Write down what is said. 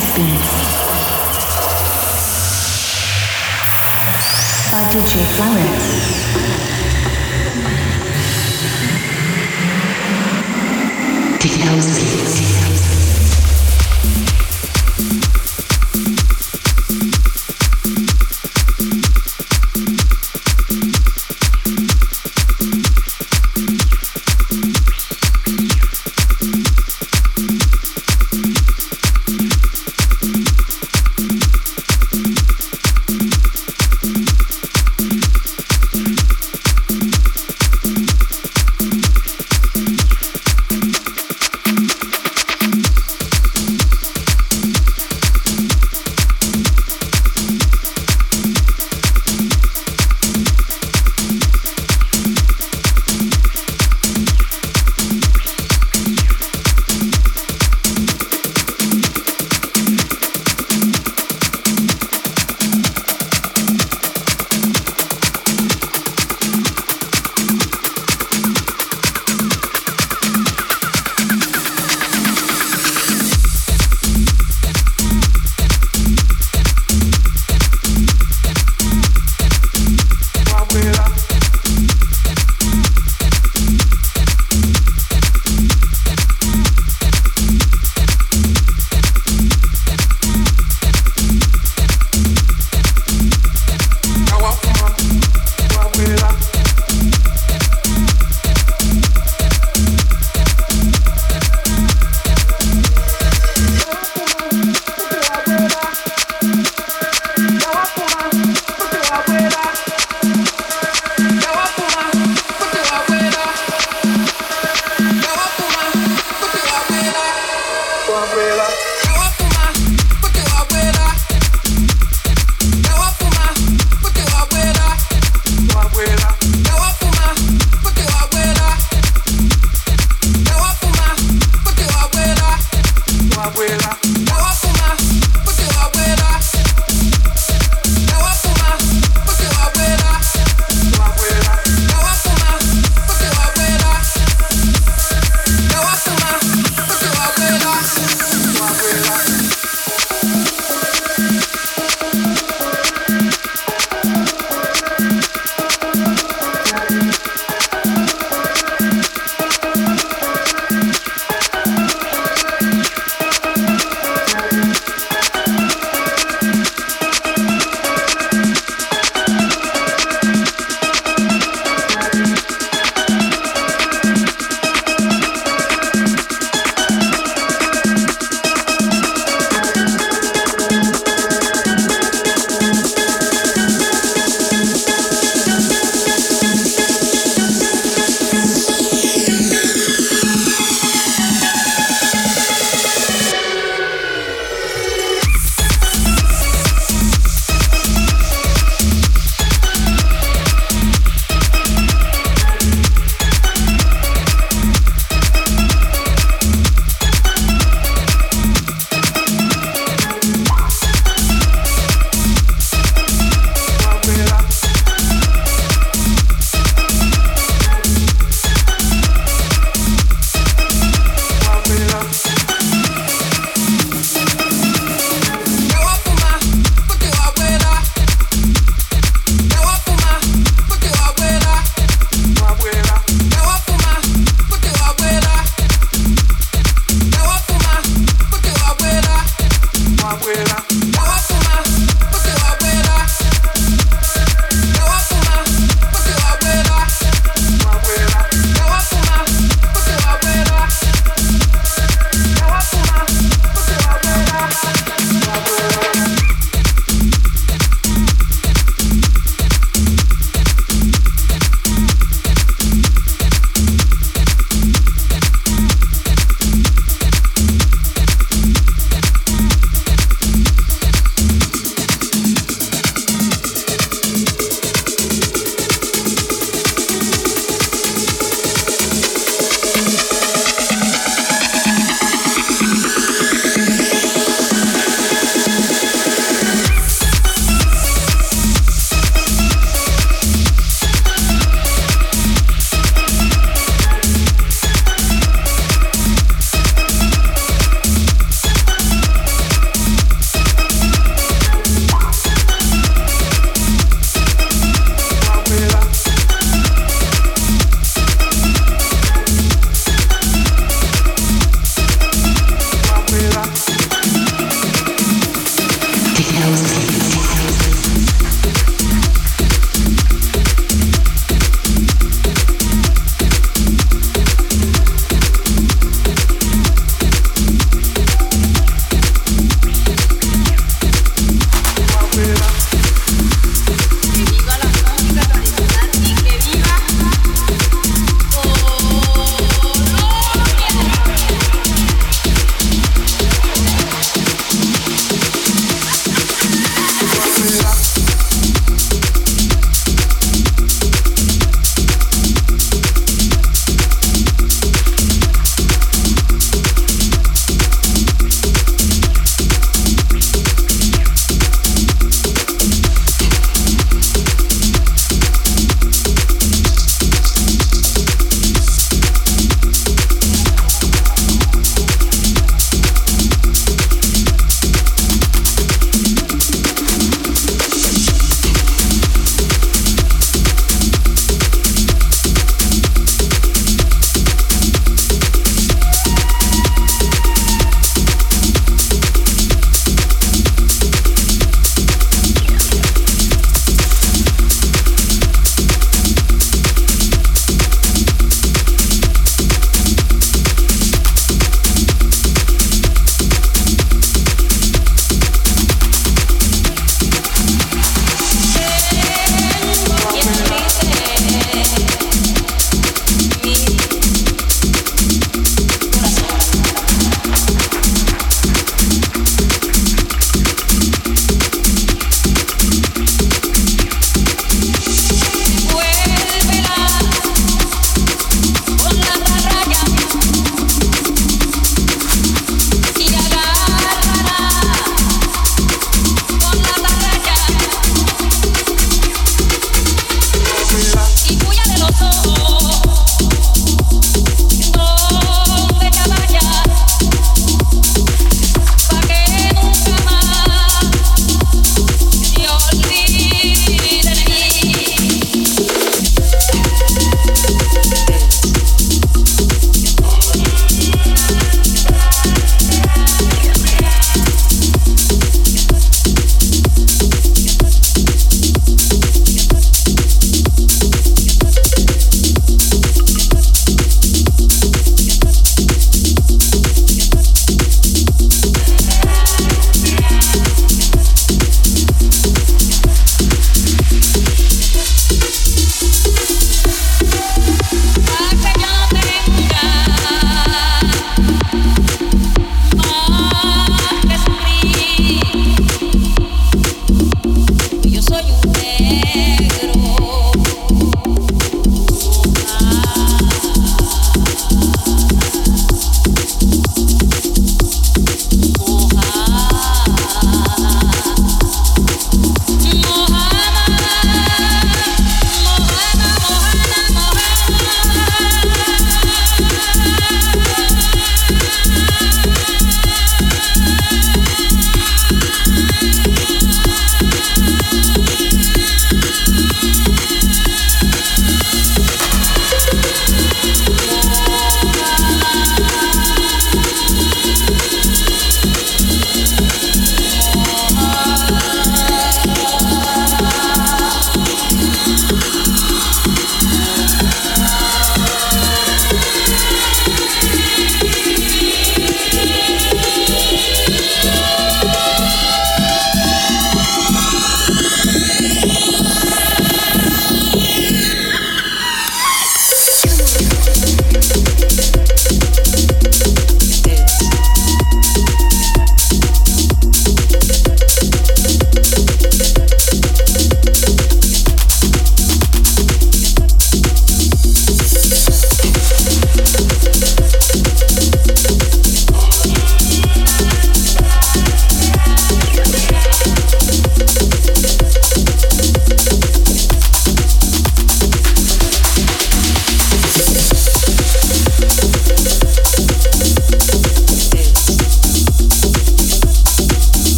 Caffeine. By Flowers. Technology.